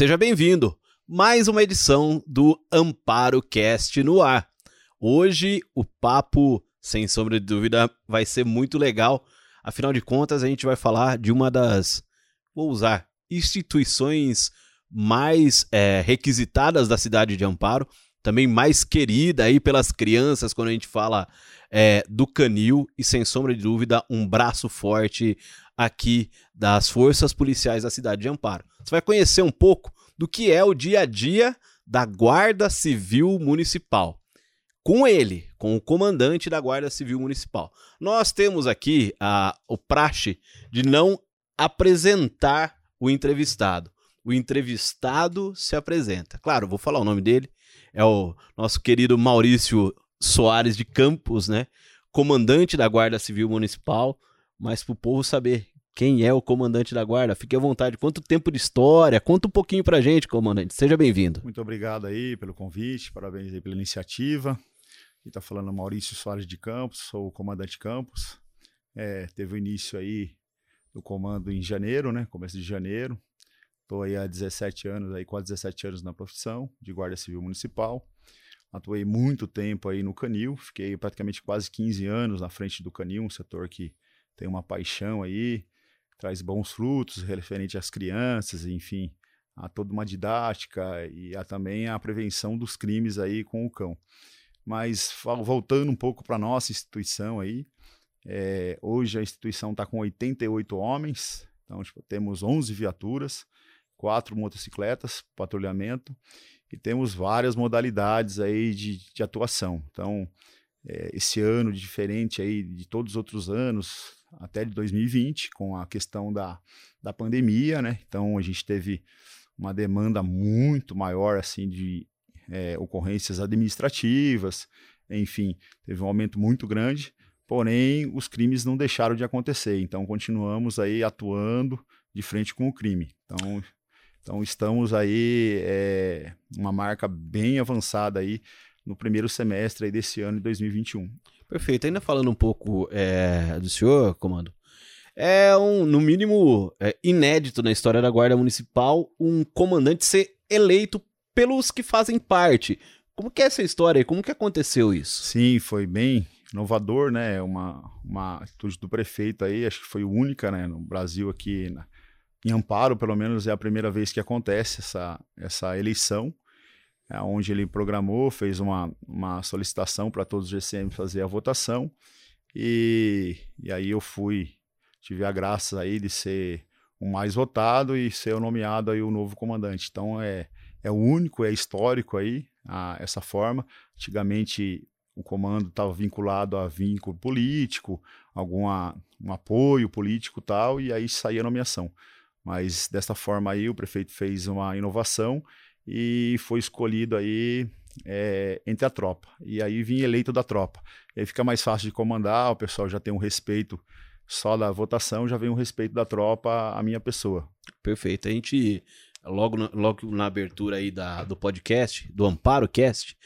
Seja bem-vindo. Mais uma edição do Amparo Cast no ar. Hoje o papo, sem sombra de dúvida, vai ser muito legal. Afinal de contas, a gente vai falar de uma das, vou usar, instituições mais é, requisitadas da cidade de Amparo, também mais querida aí pelas crianças quando a gente fala é, do canil e sem sombra de dúvida um braço forte aqui das forças policiais da cidade de Amparo. Você vai conhecer um pouco do que é o dia a dia da Guarda Civil Municipal. Com ele, com o comandante da Guarda Civil Municipal. Nós temos aqui a, o praxe de não apresentar o entrevistado. O entrevistado se apresenta. Claro, vou falar o nome dele. É o nosso querido Maurício Soares de Campos, né? Comandante da Guarda Civil Municipal. Mas para o povo saber quem é o comandante da guarda. Fique à vontade. Quanto tempo de história? Conta um pouquinho pra gente, comandante. Seja bem-vindo. Muito obrigado aí pelo convite, parabéns aí pela iniciativa. Aqui está falando Maurício Soares de Campos, sou o comandante Campos. É, teve o início aí do comando em janeiro, né? Começo de janeiro. Estou aí há 17 anos, aí quase 17 anos na profissão de Guarda Civil Municipal. Atuei muito tempo aí no Canil, fiquei praticamente quase 15 anos na frente do Canil, um setor que tem uma paixão aí, traz bons frutos referente às crianças, enfim, a toda uma didática e a, também a prevenção dos crimes aí com o cão. Mas voltando um pouco para nossa instituição aí, é, hoje a instituição está com 88 homens, então tipo, temos 11 viaturas, quatro motocicletas, patrulhamento, e temos várias modalidades aí de, de atuação. Então, é, esse ano diferente aí de todos os outros anos, até de 2020, com a questão da, da pandemia, né? Então a gente teve uma demanda muito maior assim de é, ocorrências administrativas, enfim, teve um aumento muito grande. Porém, os crimes não deixaram de acontecer, então continuamos aí atuando de frente com o crime. Então, então estamos aí é, uma marca bem avançada aí no primeiro semestre aí desse ano de 2021. Perfeito. Ainda falando um pouco é, do senhor, comando, é um, no mínimo, é, inédito na história da Guarda Municipal um comandante ser eleito pelos que fazem parte. Como que é essa história? Como que aconteceu isso? Sim, foi bem inovador, né? Uma, uma atitude do prefeito aí, acho que foi única, né? No Brasil aqui, na, em Amparo, pelo menos é a primeira vez que acontece essa, essa eleição é, onde ele programou, fez uma, uma solicitação para todos os GCM fazer a votação. E, e aí eu fui, tive a graça aí de ser o mais votado e ser nomeado aí o novo comandante. Então é, é único, é histórico aí a, essa forma. Antigamente o comando estava vinculado a vínculo político, algum um apoio político tal, e aí saía a nomeação. Mas dessa forma aí o prefeito fez uma inovação e foi escolhido aí é, entre a tropa. E aí vim eleito da tropa. E aí fica mais fácil de comandar, o pessoal já tem um respeito só da votação, já vem um respeito da tropa à minha pessoa. Perfeito. A gente, logo na, logo na abertura aí da, do podcast, do Amparo Cast,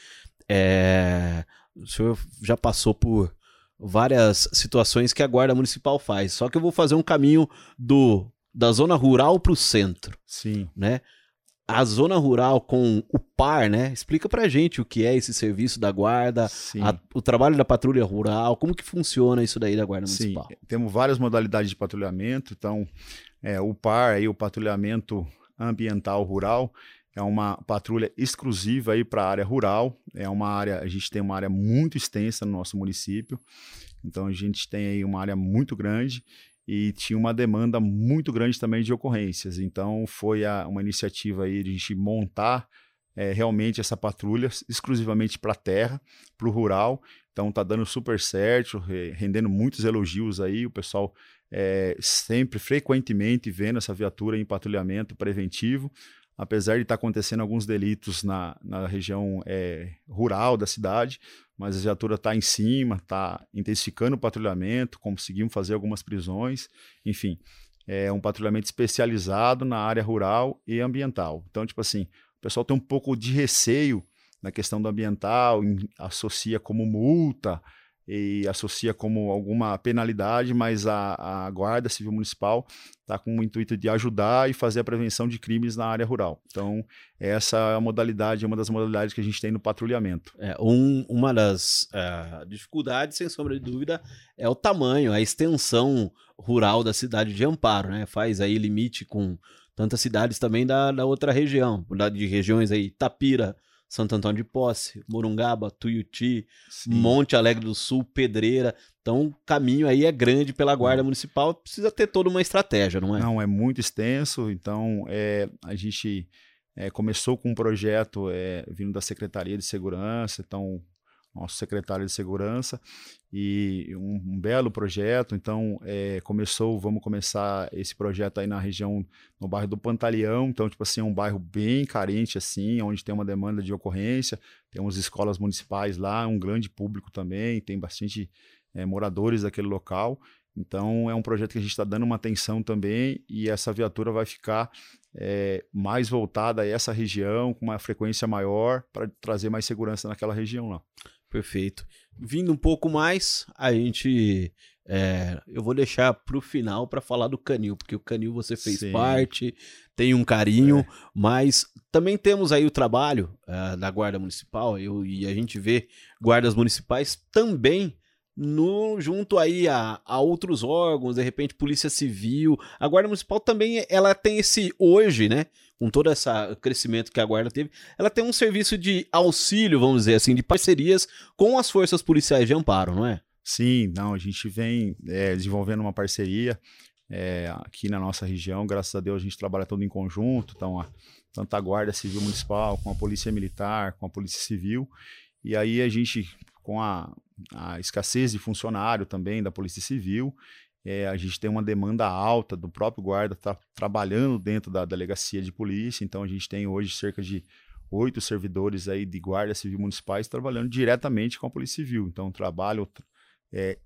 é, o senhor já passou por várias situações que a Guarda Municipal faz. Só que eu vou fazer um caminho do da zona rural para o centro. Sim. Né? A zona rural com o PAR, né? Explica pra gente o que é esse serviço da guarda, a, o trabalho da patrulha rural, como que funciona isso daí da guarda municipal? Sim, temos várias modalidades de patrulhamento, então é, o PAR, aí, o patrulhamento ambiental rural, é uma patrulha exclusiva aí para a área rural, é uma área, a gente tem uma área muito extensa no nosso município, então a gente tem aí uma área muito grande e tinha uma demanda muito grande também de ocorrências. Então foi a, uma iniciativa aí de a gente montar é, realmente essa patrulha exclusivamente para a terra, para o rural. Então tá dando super certo, rendendo muitos elogios aí, o pessoal é, sempre, frequentemente vendo essa viatura em patrulhamento preventivo apesar de estar tá acontecendo alguns delitos na, na região é, rural da cidade, mas a viatura está em cima, está intensificando o patrulhamento, conseguimos fazer algumas prisões, enfim, é um patrulhamento especializado na área rural e ambiental. Então, tipo assim, o pessoal tem um pouco de receio na questão do ambiental, associa como multa, e associa como alguma penalidade, mas a, a Guarda Civil Municipal está com o intuito de ajudar e fazer a prevenção de crimes na área rural. Então, essa é a modalidade, é uma das modalidades que a gente tem no patrulhamento. É, um, uma das uh, dificuldades, sem sombra de dúvida, é o tamanho, a extensão rural da cidade de Amparo, né? Faz aí limite com tantas cidades também da, da outra região, de regiões aí, Tapira, Santo Antônio de Posse, Morungaba, Tuiuti, Sim. Monte Alegre do Sul, Pedreira. Então, o caminho aí é grande pela Guarda Municipal, precisa ter toda uma estratégia, não é? Não, é muito extenso. Então, é, a gente é, começou com um projeto é, vindo da Secretaria de Segurança, então nosso secretário de segurança, e um, um belo projeto. Então, é, começou, vamos começar esse projeto aí na região, no bairro do Pantaleão. Então, tipo assim, é um bairro bem carente, assim, onde tem uma demanda de ocorrência. Temos escolas municipais lá, um grande público também, tem bastante é, moradores daquele local. Então, é um projeto que a gente está dando uma atenção também e essa viatura vai ficar é, mais voltada a essa região, com uma frequência maior, para trazer mais segurança naquela região lá. Perfeito. Vindo um pouco mais, a gente. É, eu vou deixar para o final para falar do Canil, porque o Canil você fez Sim. parte, tem um carinho, é. mas também temos aí o trabalho uh, da Guarda Municipal, eu, e a gente vê guardas municipais também no junto aí a, a, outros órgãos, de repente Polícia Civil. A Guarda Municipal também ela tem esse hoje, né? Com todo esse crescimento que a Guarda teve, ela tem um serviço de auxílio, vamos dizer assim, de parcerias com as forças policiais de amparo, não é? Sim, não, a gente vem é, desenvolvendo uma parceria é, aqui na nossa região, graças a Deus a gente trabalha todo em conjunto, então a, tanto a Guarda Civil Municipal, com a Polícia Militar, com a Polícia Civil, e aí a gente com a, a escassez de funcionário também da Polícia Civil, é, a gente tem uma demanda alta do próprio guarda tá trabalhando dentro da delegacia de polícia, então a gente tem hoje cerca de oito servidores aí de guarda civil municipais trabalhando diretamente com a Polícia Civil. Então, trabalho é,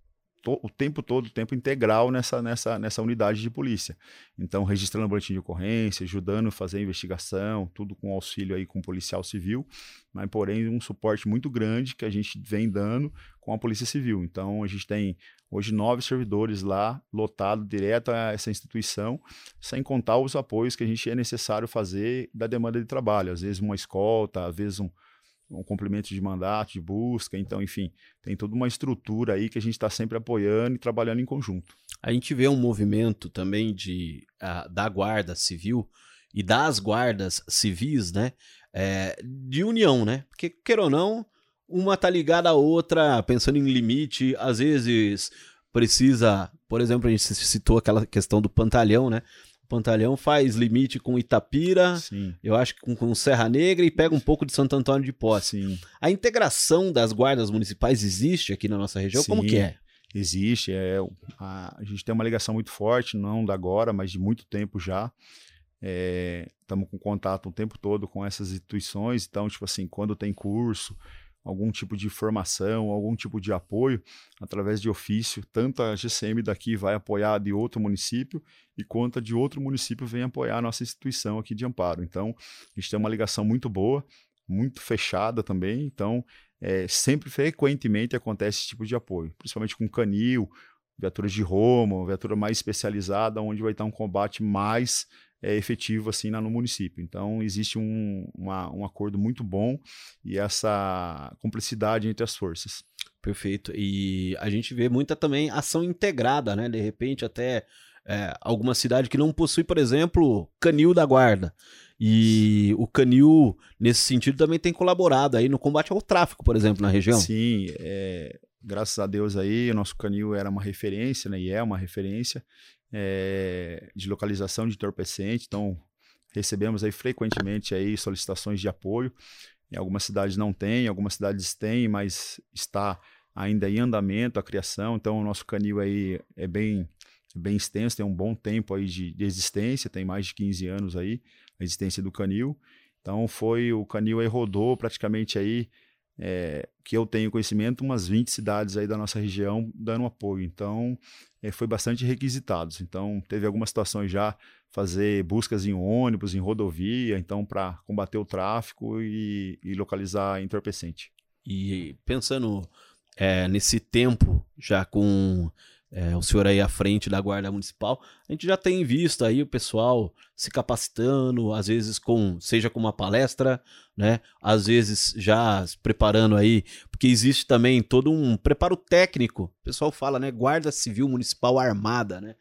o tempo todo, o tempo integral nessa, nessa, nessa unidade de polícia. Então, registrando boletim de ocorrência, ajudando a fazer a investigação, tudo com auxílio aí com policial civil, mas porém um suporte muito grande que a gente vem dando com a Polícia Civil. Então, a gente tem hoje nove servidores lá, lotado direto a essa instituição, sem contar os apoios que a gente é necessário fazer da demanda de trabalho. Às vezes uma escolta, às vezes um, um complemento de mandato, de busca, então, enfim, tem toda uma estrutura aí que a gente está sempre apoiando e trabalhando em conjunto. A gente vê um movimento também de, uh, da Guarda Civil e das guardas civis, né? É, de união, né? Porque, queira ou não, uma tá ligada à outra, pensando em limite, às vezes precisa, por exemplo, a gente citou aquela questão do pantalhão, né? Pantalhão faz limite com Itapira, Sim. eu acho que com, com, Serra Negra e pega um pouco de Santo Antônio de Posse. Sim. A integração das guardas municipais existe aqui na nossa região? Sim, Como que é? Existe. É, a, a, gente tem uma ligação muito forte, não da agora, mas de muito tempo já. Estamos é, com contato o tempo todo com essas instituições, então, tipo assim, quando tem curso, algum tipo de formação, algum tipo de apoio através de ofício. Tanto a GCM daqui vai apoiar de outro município e quanto a de outro município vem apoiar a nossa instituição aqui de amparo. Então, a gente tem uma ligação muito boa, muito fechada também. Então, é, sempre frequentemente acontece esse tipo de apoio, principalmente com canil, viaturas de Roma, viatura mais especializada, onde vai estar um combate mais é, efetivo assim no município. Então existe um, uma, um acordo muito bom e essa cumplicidade entre as forças. Perfeito. E a gente vê muita também ação integrada, né? De repente até é, alguma cidade que não possui, por exemplo, canil da guarda. E o Canil, nesse sentido, também tem colaborado aí no combate ao tráfico, por exemplo, na região. Sim, é, graças a Deus aí, o nosso Canil era uma referência, né, e é uma referência é, de localização de entorpecente, então recebemos aí frequentemente aí solicitações de apoio. Em algumas cidades não tem, em algumas cidades tem, mas está ainda em andamento a criação. Então o nosso canil aí é bem bem extenso, tem um bom tempo aí de, de existência, tem mais de 15 anos aí a existência do canil. Então foi o canil aí rodou praticamente aí é, que eu tenho conhecimento, umas 20 cidades aí da nossa região dando apoio. Então, é, foi bastante requisitados. Então, teve algumas situações já fazer buscas em ônibus, em rodovia, então para combater o tráfico e, e localizar entorpecente. E pensando é, nesse tempo, já com é, o senhor aí à frente da Guarda Municipal, a gente já tem visto aí o pessoal se capacitando, às vezes com, seja com uma palestra, né? Às vezes já se preparando aí, porque existe também todo um preparo técnico. O pessoal fala, né? Guarda Civil Municipal Armada, né?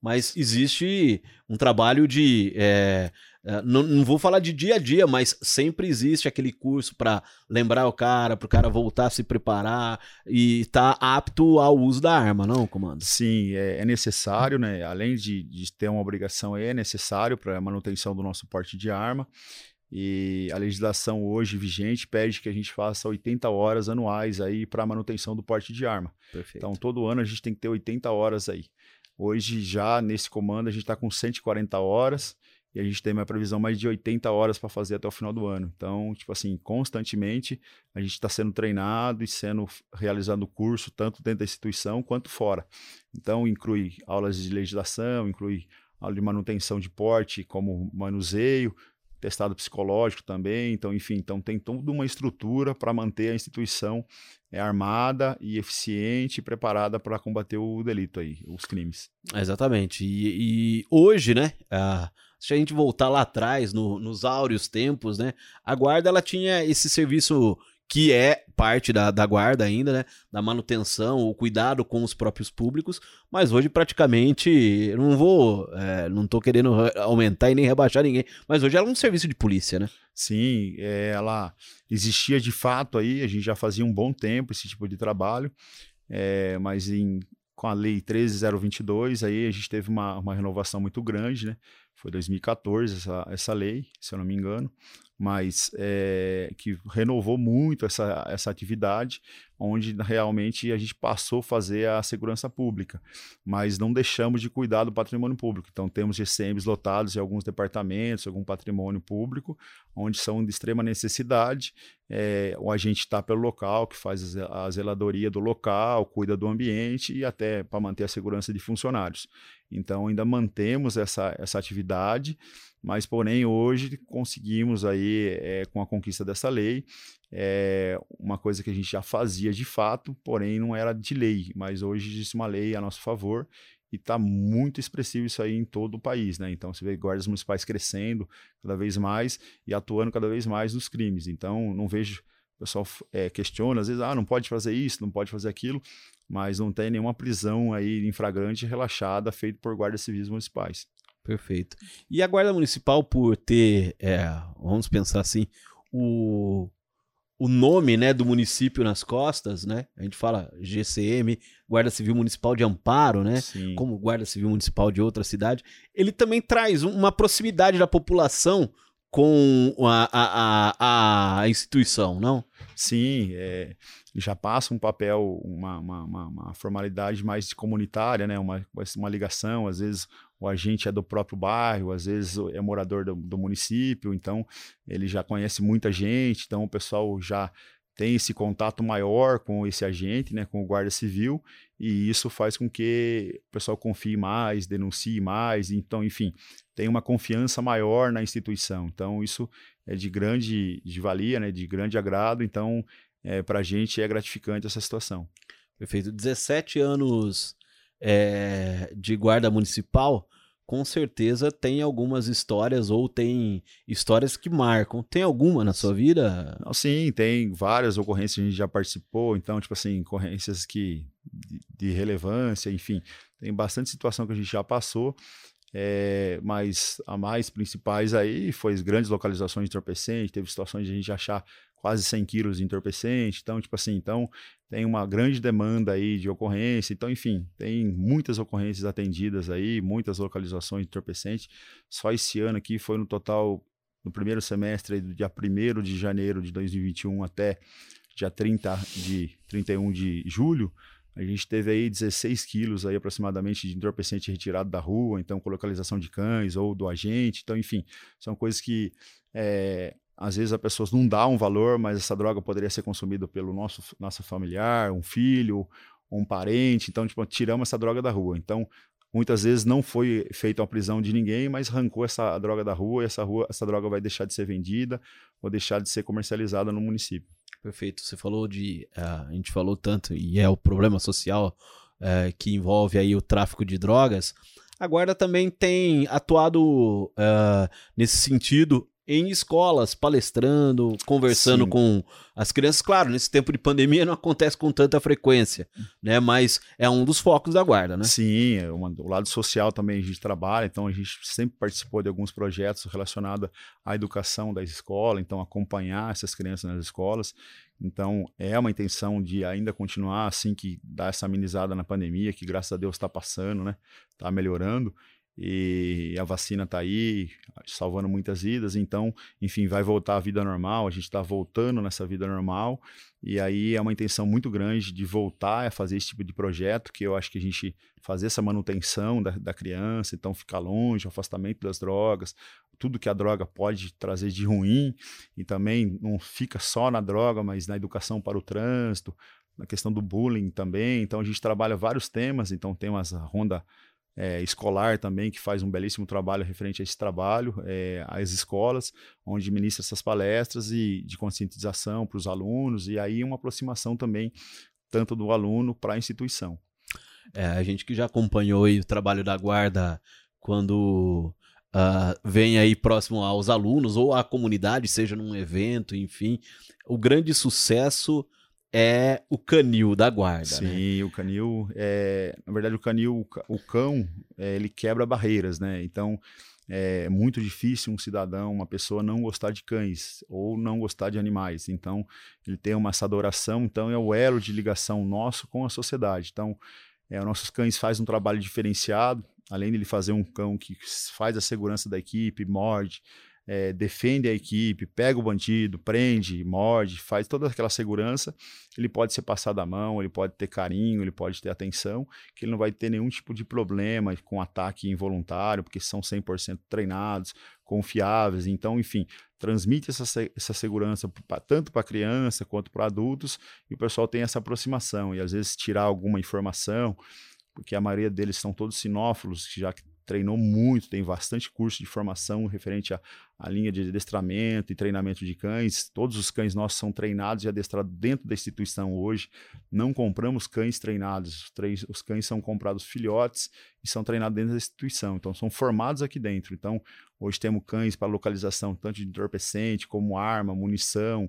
Mas existe um trabalho de é, é, não, não, vou falar de dia a dia, mas sempre existe aquele curso para lembrar o cara, para o cara voltar a se preparar e estar tá apto ao uso da arma, não, comando? Sim, é, é necessário, né? Além de, de, ter uma obrigação, é necessário para a manutenção do nosso porte de arma. E a legislação hoje vigente pede que a gente faça 80 horas anuais aí para manutenção do porte de arma. Perfeito. Então, todo ano a gente tem que ter 80 horas aí. Hoje, já nesse comando, a gente está com 140 horas e a gente tem uma previsão mais de 80 horas para fazer até o final do ano. Então, tipo assim, constantemente a gente está sendo treinado e sendo realizando curso tanto dentro da instituição quanto fora. Então, inclui aulas de legislação, inclui aula de manutenção de porte, como manuseio, testado psicológico também. Então, enfim, então tem toda uma estrutura para manter a instituição é, armada e eficiente e preparada para combater o delito aí, os crimes. Exatamente. E, e hoje, né? Uh se a gente voltar lá atrás, no, nos áureos tempos, né? A guarda ela tinha esse serviço que é parte da, da guarda ainda, né? Da manutenção, o cuidado com os próprios públicos, mas hoje praticamente, não vou, é, não tô querendo aumentar e nem rebaixar ninguém, mas hoje ela é um serviço de polícia, né? Sim, é, ela existia de fato aí, a gente já fazia um bom tempo esse tipo de trabalho, é, mas em, com a lei 13022 aí a gente teve uma, uma renovação muito grande, né? Foi 2014 essa, essa lei, se eu não me engano, mas é, que renovou muito essa, essa atividade, onde realmente a gente passou a fazer a segurança pública, mas não deixamos de cuidar do patrimônio público. Então, temos GCMs lotados em alguns departamentos, algum patrimônio público, onde são de extrema necessidade. É, o agente está pelo local, que faz a zeladoria do local, cuida do ambiente e até para manter a segurança de funcionários. Então, ainda mantemos essa, essa atividade mas porém hoje conseguimos aí é, com a conquista dessa lei é, uma coisa que a gente já fazia de fato, porém não era de lei, mas hoje existe uma lei a nosso favor e está muito expressivo isso aí em todo o país, né? Então você vê guardas municipais crescendo cada vez mais e atuando cada vez mais nos crimes. Então não vejo o pessoal é, questiona às vezes, ah, não pode fazer isso, não pode fazer aquilo, mas não tem nenhuma prisão aí em flagrante relaxada feita por guardas civis municipais. Perfeito. E a Guarda Municipal, por ter, é, vamos pensar assim, o, o nome né, do município nas costas, né? A gente fala GCM, Guarda Civil Municipal de Amparo, né? Sim. Como Guarda Civil Municipal de outra cidade. Ele também traz uma proximidade da população com a, a, a, a instituição, não? Sim, é, já passa um papel, uma, uma, uma, uma formalidade mais comunitária, né? uma, uma ligação, às vezes o agente é do próprio bairro, às vezes é morador do, do município, então ele já conhece muita gente, então o pessoal já tem esse contato maior com esse agente, né, com o guarda civil, e isso faz com que o pessoal confie mais, denuncie mais, então, enfim, tem uma confiança maior na instituição. Então, isso é de grande de valia, né, de grande agrado, então, é, para a gente é gratificante essa situação. Perfeito. 17 anos é, de guarda municipal, com certeza tem algumas histórias ou tem histórias que marcam. Tem alguma na sua vida? sim, tem várias ocorrências que a gente já participou, então, tipo assim, ocorrências que de, de relevância, enfim, tem bastante situação que a gente já passou. É, mas a mais principais aí foi as grandes localizações de entorpecente, teve situações de a gente achar quase 100 quilos de entorpecente, então, tipo assim, então tem uma grande demanda aí de ocorrência, então, enfim, tem muitas ocorrências atendidas aí, muitas localizações de entorpecente, só esse ano aqui foi no total, no primeiro semestre, do dia 1 de janeiro de 2021 até dia 30 de 31 de julho, a gente teve aí 16 quilos aí aproximadamente de entorpecente retirado da rua, então com localização de cães ou do agente, então enfim, são coisas que é, às vezes a pessoa não dá um valor, mas essa droga poderia ser consumida pelo nosso, nosso familiar, um filho, um parente. Então, tipo, tiramos essa droga da rua. Então, muitas vezes não foi feita uma prisão de ninguém, mas arrancou essa droga da rua e essa, rua, essa droga vai deixar de ser vendida ou deixar de ser comercializada no município. Perfeito. Você falou de. Uh, a gente falou tanto, e é o problema social uh, que envolve aí o tráfico de drogas. A guarda também tem atuado uh, nesse sentido em escolas, palestrando, conversando Sim. com as crianças. Claro, nesse tempo de pandemia não acontece com tanta frequência, né? Mas é um dos focos da guarda, né? Sim, é uma, o lado social também a gente trabalha, então a gente sempre participou de alguns projetos relacionados à educação da escola, então acompanhar essas crianças nas escolas. Então é uma intenção de ainda continuar assim que dar essa amenizada na pandemia, que graças a Deus está passando, né? Está melhorando e a vacina está aí, salvando muitas vidas. Então, enfim, vai voltar à vida normal. A gente está voltando nessa vida normal. E aí é uma intenção muito grande de voltar a fazer esse tipo de projeto, que eu acho que a gente fazer essa manutenção da, da criança, então ficar longe, afastamento das drogas, tudo que a droga pode trazer de ruim, e também não fica só na droga, mas na educação para o trânsito, na questão do bullying também. Então a gente trabalha vários temas, então temos a ronda é, escolar também, que faz um belíssimo trabalho referente a esse trabalho, é, escolas, onde ministra essas palestras e de conscientização para os alunos, e aí uma aproximação também, tanto do aluno para a instituição. É, a gente que já acompanhou o trabalho da guarda quando uh, vem aí próximo aos alunos ou à comunidade, seja num evento, enfim, o grande sucesso é o canil da guarda. Sim, né? o canil é, na verdade o canil, o cão, é, ele quebra barreiras, né? Então é muito difícil um cidadão, uma pessoa não gostar de cães ou não gostar de animais. Então ele tem uma essa adoração, então é o elo de ligação nosso com a sociedade. Então é, os nossos cães fazem um trabalho diferenciado, além de ele fazer um cão que faz a segurança da equipe, morde, é, defende a equipe, pega o bandido, prende, morde, faz toda aquela segurança, ele pode ser passado a mão, ele pode ter carinho, ele pode ter atenção, que ele não vai ter nenhum tipo de problema com ataque involuntário, porque são 100% treinados, confiáveis. Então, enfim, transmite essa, essa segurança pra, tanto para criança quanto para adultos, e o pessoal tem essa aproximação. E às vezes tirar alguma informação, porque a maioria deles são todos sinófilos, já que treinou muito, tem bastante curso de formação referente à, linha de adestramento e treinamento de cães. Todos os cães nossos são treinados e adestrados dentro da instituição hoje. Não compramos cães treinados, os, cães são comprados filhotes e são treinados dentro da instituição, então são formados aqui dentro. Então, hoje temos cães para localização tanto de entorpecente como arma, munição.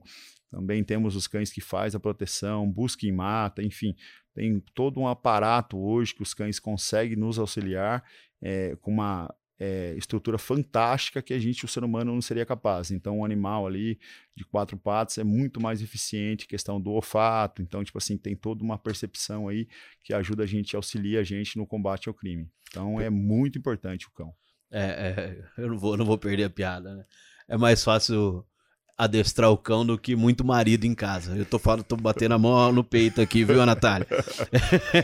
Também temos os cães que faz a proteção, busca em mata, enfim, tem todo um aparato hoje que os cães conseguem nos auxiliar é, com uma é, estrutura fantástica que a gente, o ser humano, não seria capaz. Então, um animal ali de quatro patas é muito mais eficiente, questão do olfato. Então, tipo assim, tem toda uma percepção aí que ajuda a gente, auxilia a gente no combate ao crime. Então, é muito importante o cão. É, é eu não vou, não vou perder a piada, né? É mais fácil adestrar o cão do que muito marido em casa. Eu tô falando, tô batendo a mão no peito aqui, viu, Natália?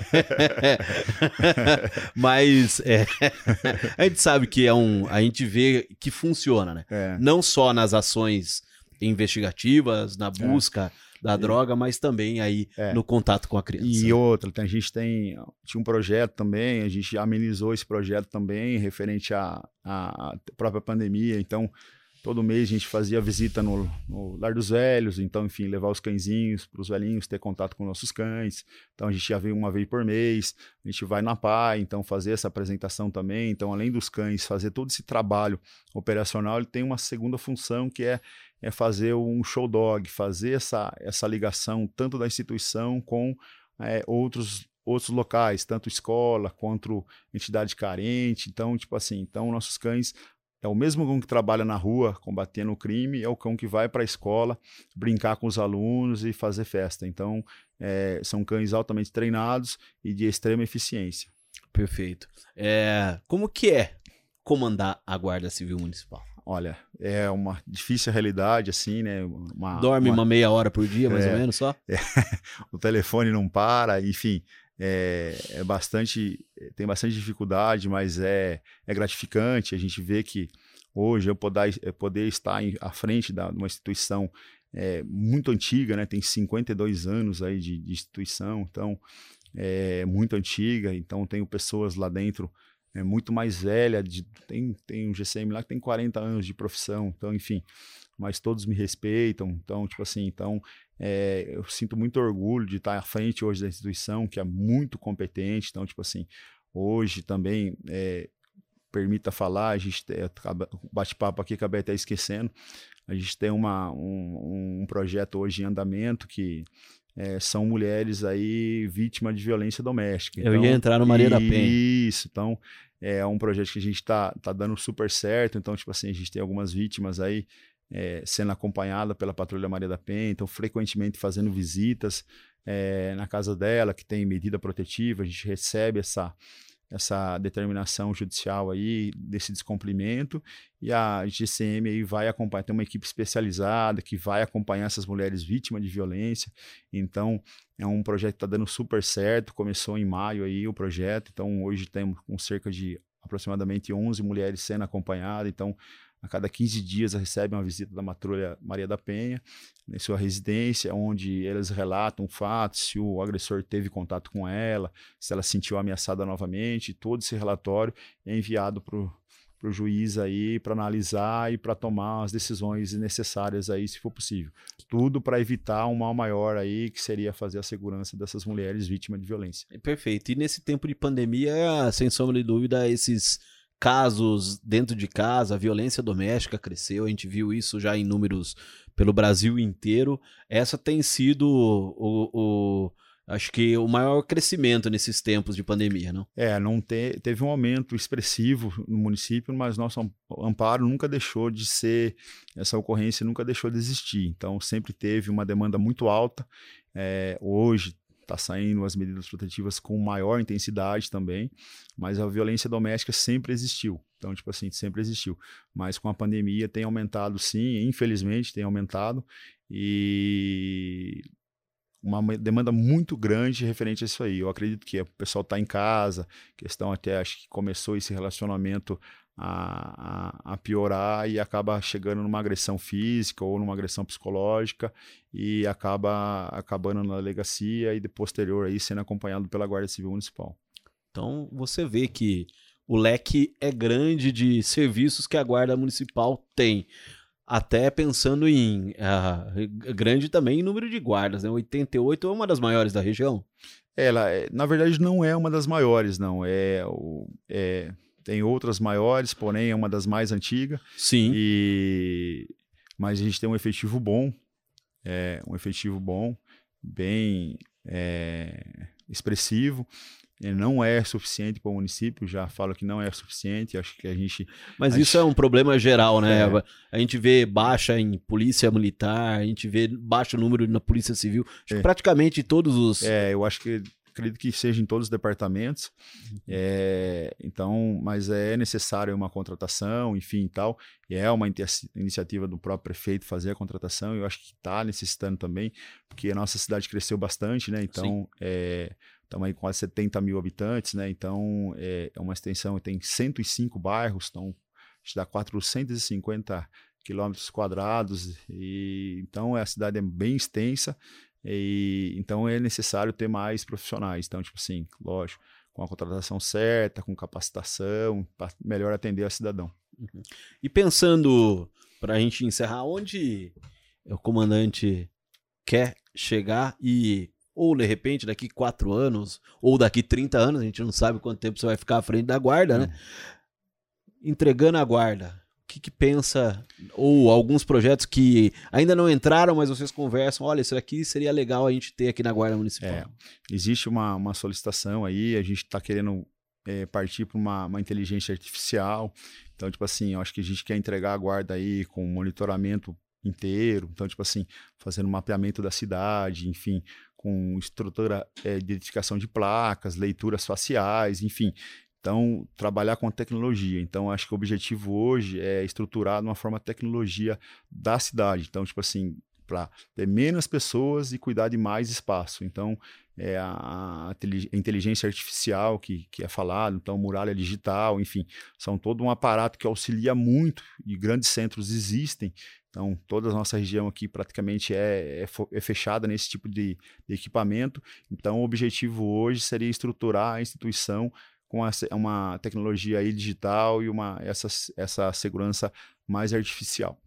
Mas é, a gente sabe que é um. A gente vê que funciona, né? É. Não só nas ações investigativas, na é. busca. É. Da droga, mas também aí é. no contato com a criança. E outra, a gente tem tinha um projeto também, a gente amenizou esse projeto também referente à, à própria pandemia. Então, Todo mês a gente fazia visita no, no Lar dos Velhos, então, enfim, levar os cãezinhos para os velhinhos ter contato com nossos cães. Então, a gente já vem uma vez por mês, a gente vai na PAI, então, fazer essa apresentação também. Então, além dos cães, fazer todo esse trabalho operacional, ele tem uma segunda função que é, é fazer um show dog, fazer essa, essa ligação tanto da instituição com é, outros outros locais, tanto escola quanto entidade carente. Então, tipo assim, então nossos cães é o mesmo cão que trabalha na rua combatendo o crime, é o cão que vai para a escola brincar com os alunos e fazer festa. Então, é, são cães altamente treinados e de extrema eficiência. Perfeito. É, como que é comandar a Guarda Civil Municipal? Olha, é uma difícil realidade, assim, né? Uma, Dorme uma, uma meia hora por dia, mais é, ou menos, só? O telefone não para, enfim, é, é, bastante tem bastante dificuldade, mas é, é gratificante. A gente vê que hoje eu poder, poder estar em, à frente de uma instituição é, muito antiga, né? tem 52 anos aí de, de instituição, então é muito antiga, então tenho pessoas lá dentro é, muito mais velha, de, tem, tem um GCM lá que tem 40 anos de profissão, então enfim, mas todos me respeitam. Então, tipo assim, então é, eu sinto muito orgulho de estar à frente hoje da instituição, que é muito competente. Então, tipo assim, hoje também é, permita falar, a gente bate-papo aqui, acabei até esquecendo. A gente tem uma, um, um projeto hoje em andamento que é, são mulheres aí vítimas de violência doméstica. Eu então, ia entrar no Maria da Penha. Isso, então é um projeto que a gente está tá dando super certo. Então, tipo assim, a gente tem algumas vítimas aí é, sendo acompanhada pela Patrulha Maria da Penha, então frequentemente fazendo visitas é, na casa dela, que tem medida protetiva, a gente recebe essa, essa determinação judicial aí desse descumprimento e a GCM aí vai acompanhar, tem uma equipe especializada que vai acompanhar essas mulheres vítimas de violência. Então, é um projeto que está dando super certo, começou em maio aí o projeto, então hoje temos com cerca de aproximadamente 11 mulheres sendo acompanhadas, então a cada 15 dias recebem uma visita da patrulha Maria da Penha em sua residência, onde eles relatam fatos, se o agressor teve contato com ela, se ela se sentiu ameaçada novamente, todo esse relatório é enviado para o juiz aí para analisar e para tomar as decisões necessárias aí, se for possível. Tudo para evitar um mal maior aí, que seria fazer a segurança dessas mulheres vítimas de violência. Perfeito. E nesse tempo de pandemia, sem sombra de dúvida, esses casos dentro de casa, a violência doméstica cresceu, a gente viu isso já em números pelo Brasil inteiro. Essa tem sido o, o acho que o maior crescimento nesses tempos de pandemia, não? É, não te, teve um aumento expressivo no município, mas nosso amparo nunca deixou de ser, essa ocorrência nunca deixou de existir. Então, sempre teve uma demanda muito alta. É, hoje está saindo as medidas protetivas com maior intensidade também, mas a violência doméstica sempre existiu. Então, tipo assim, sempre existiu. Mas com a pandemia tem aumentado sim, infelizmente tem aumentado, e uma demanda muito grande referente a isso aí. Eu acredito que o pessoal está em casa, questão até acho que começou esse relacionamento a, a, piorar e acaba chegando numa agressão física ou numa agressão psicológica e acaba acabando na delegacia e de posterior aí sendo acompanhado pela Guarda Civil Municipal. Então você vê que o leque é grande de serviços que a Guarda Municipal tem. Até pensando em uh, grande também em número de guardas, né? 88 é uma das maiores da região. Ela, é, na verdade, não é uma das maiores, não. É, é tem outras maiores, porém é uma das mais antigas. Sim. E... Mas a gente tem um efetivo bom, é, um efetivo bom, bem é, expressivo. Ele não é suficiente para o município, já falo que não é suficiente, acho que a gente... Mas a isso gente... é um problema geral, né? É. A gente vê baixa em polícia militar, a gente vê baixo número na polícia civil, é. praticamente todos os... É, eu acho que acredito que seja em todos os departamentos. É, então, mas é necessário uma contratação, enfim, e tal. E é uma iniciativa do próprio prefeito fazer a contratação. Eu acho que está necessitando também, porque a nossa cidade cresceu bastante, né? Então, é, estamos aí com quase 70 mil habitantes, né? Então, é, é uma extensão, tem 105 bairros, então gente dá 450 quilômetros quadrados, e então a cidade é bem extensa e, então é necessário ter mais profissionais. Então, tipo assim, lógico, com a contratação certa, com capacitação, para melhor atender a cidadão. Uhum. E pensando, para a gente encerrar, onde o comandante quer chegar e ou de repente daqui quatro anos, ou daqui 30 anos, a gente não sabe quanto tempo você vai ficar à frente da guarda, né? Entregando a guarda que, que pensa, ou alguns projetos que ainda não entraram, mas vocês conversam, olha, isso aqui seria legal a gente ter aqui na Guarda Municipal? É, existe uma, uma solicitação aí, a gente está querendo é, partir para uma, uma, inteligência artificial, então, tipo assim, eu acho que a gente quer entregar a guarda aí com monitoramento inteiro, então, tipo assim, fazendo mapeamento da cidade, enfim, com estrutura é, de identificação de placas, leituras faciais, enfim, então, trabalhar com tecnologia. Então, acho que o objetivo hoje é estruturar de uma forma a tecnologia da cidade. Então, tipo assim, para ter menos pessoas e cuidar de mais espaço. Então, é a, a inteligência artificial que, que é falado, então muralha digital, enfim, são todo um aparato que auxilia muito e grandes centros existem. Então, toda a nossa região aqui praticamente é, é, é fechada nesse tipo de, de equipamento. Então, o objetivo hoje seria estruturar a instituição com uma tecnologia aí digital e uma essa, essa segurança mais artificial.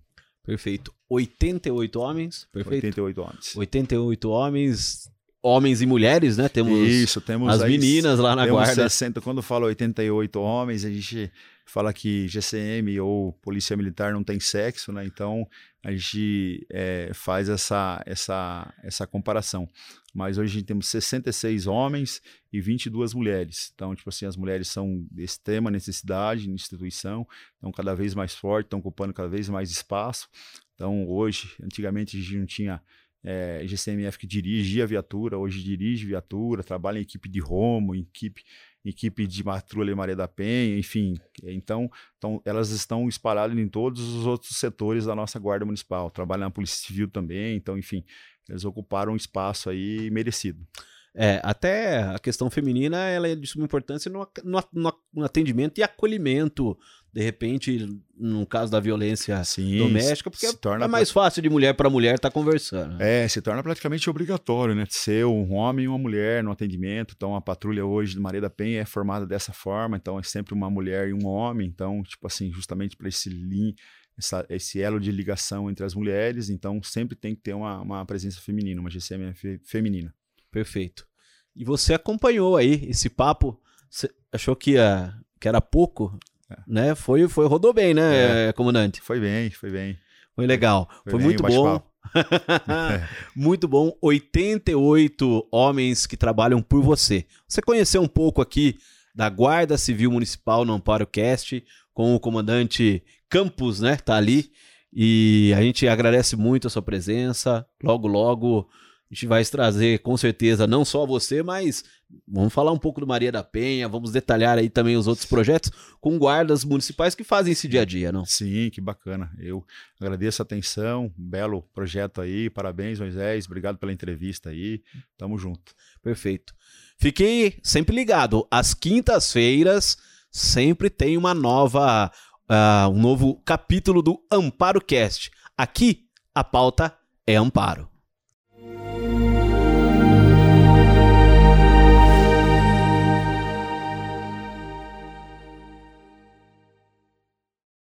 Perfeito. 88 homens, perfeito. 88 homens. 88 homens, homens e mulheres, né? Temos Isso, temos as aí- meninas lá na temos guarda. 60, quando fala 88 homens, a gente fala que GCM ou Polícia Militar não tem sexo, né? Então a gente é, faz essa, essa, essa comparação. Mas hoje a gente temos 66 homens e 22 mulheres. Então, tipo assim, as mulheres são de extrema necessidade na instituição, estão cada vez mais fortes, estão ocupando cada vez mais espaço. Então, hoje, antigamente a gente não tinha é, GCMF que dirigia a viatura, hoje dirige viatura, trabalha em equipe de Romo, em equipe, equipe de patrulha Maria da Penha, enfim. Então, então, elas estão espalhadas em todos os outros setores da nossa Guarda Municipal. Trabalham na Polícia Civil também, então, enfim, eles ocuparam um espaço aí merecido. É, até a questão feminina ela é de suma importância no- no- no atendimento e acolhimento, de repente, no caso da violência Sim, doméstica, porque se torna é mais fácil de mulher para mulher estar conversando. É, se torna praticamente obrigatório, né? Ser um homem e uma mulher no atendimento. Então, a patrulha hoje de Maria da Penha é formada dessa forma. Então, é sempre uma mulher e um homem. Então, tipo assim, justamente para esse lin, essa- esse elo de ligação entre as mulheres. Então, sempre tem que ter uma, uma presença feminina, uma GCM fe- feminina. Perfeito. E você acompanhou aí esse papo, você achou que, ia, que era pouco. Né? Foi, foi, rodou bem, né, comandante? Foi bem, foi bem. Foi legal. Foi, Foi bem, muito bom. muito bom. 88 homens que trabalham por você. Você conheceu um pouco aqui da Guarda Civil Municipal no Amparo Cast com o comandante Campos, né? Tá ali. E a gente agradece muito a sua presença. Logo, logo a gente vai trazer com certeza não só você, mas vamos falar um pouco do Maria da Penha, vamos detalhar aí também os outros projetos com guardas municipais que fazem esse dia a dia, não? Sim, que bacana. Eu agradeço a atenção, belo projeto aí. Parabéns, Moisés. Obrigado pela entrevista aí. Tamo junto. Perfeito. Fiquei sempre ligado. Às quintas-feiras sempre tem uma nova, ah, um novo capítulo do Amparo Cast. Aqui a pauta é Amparo.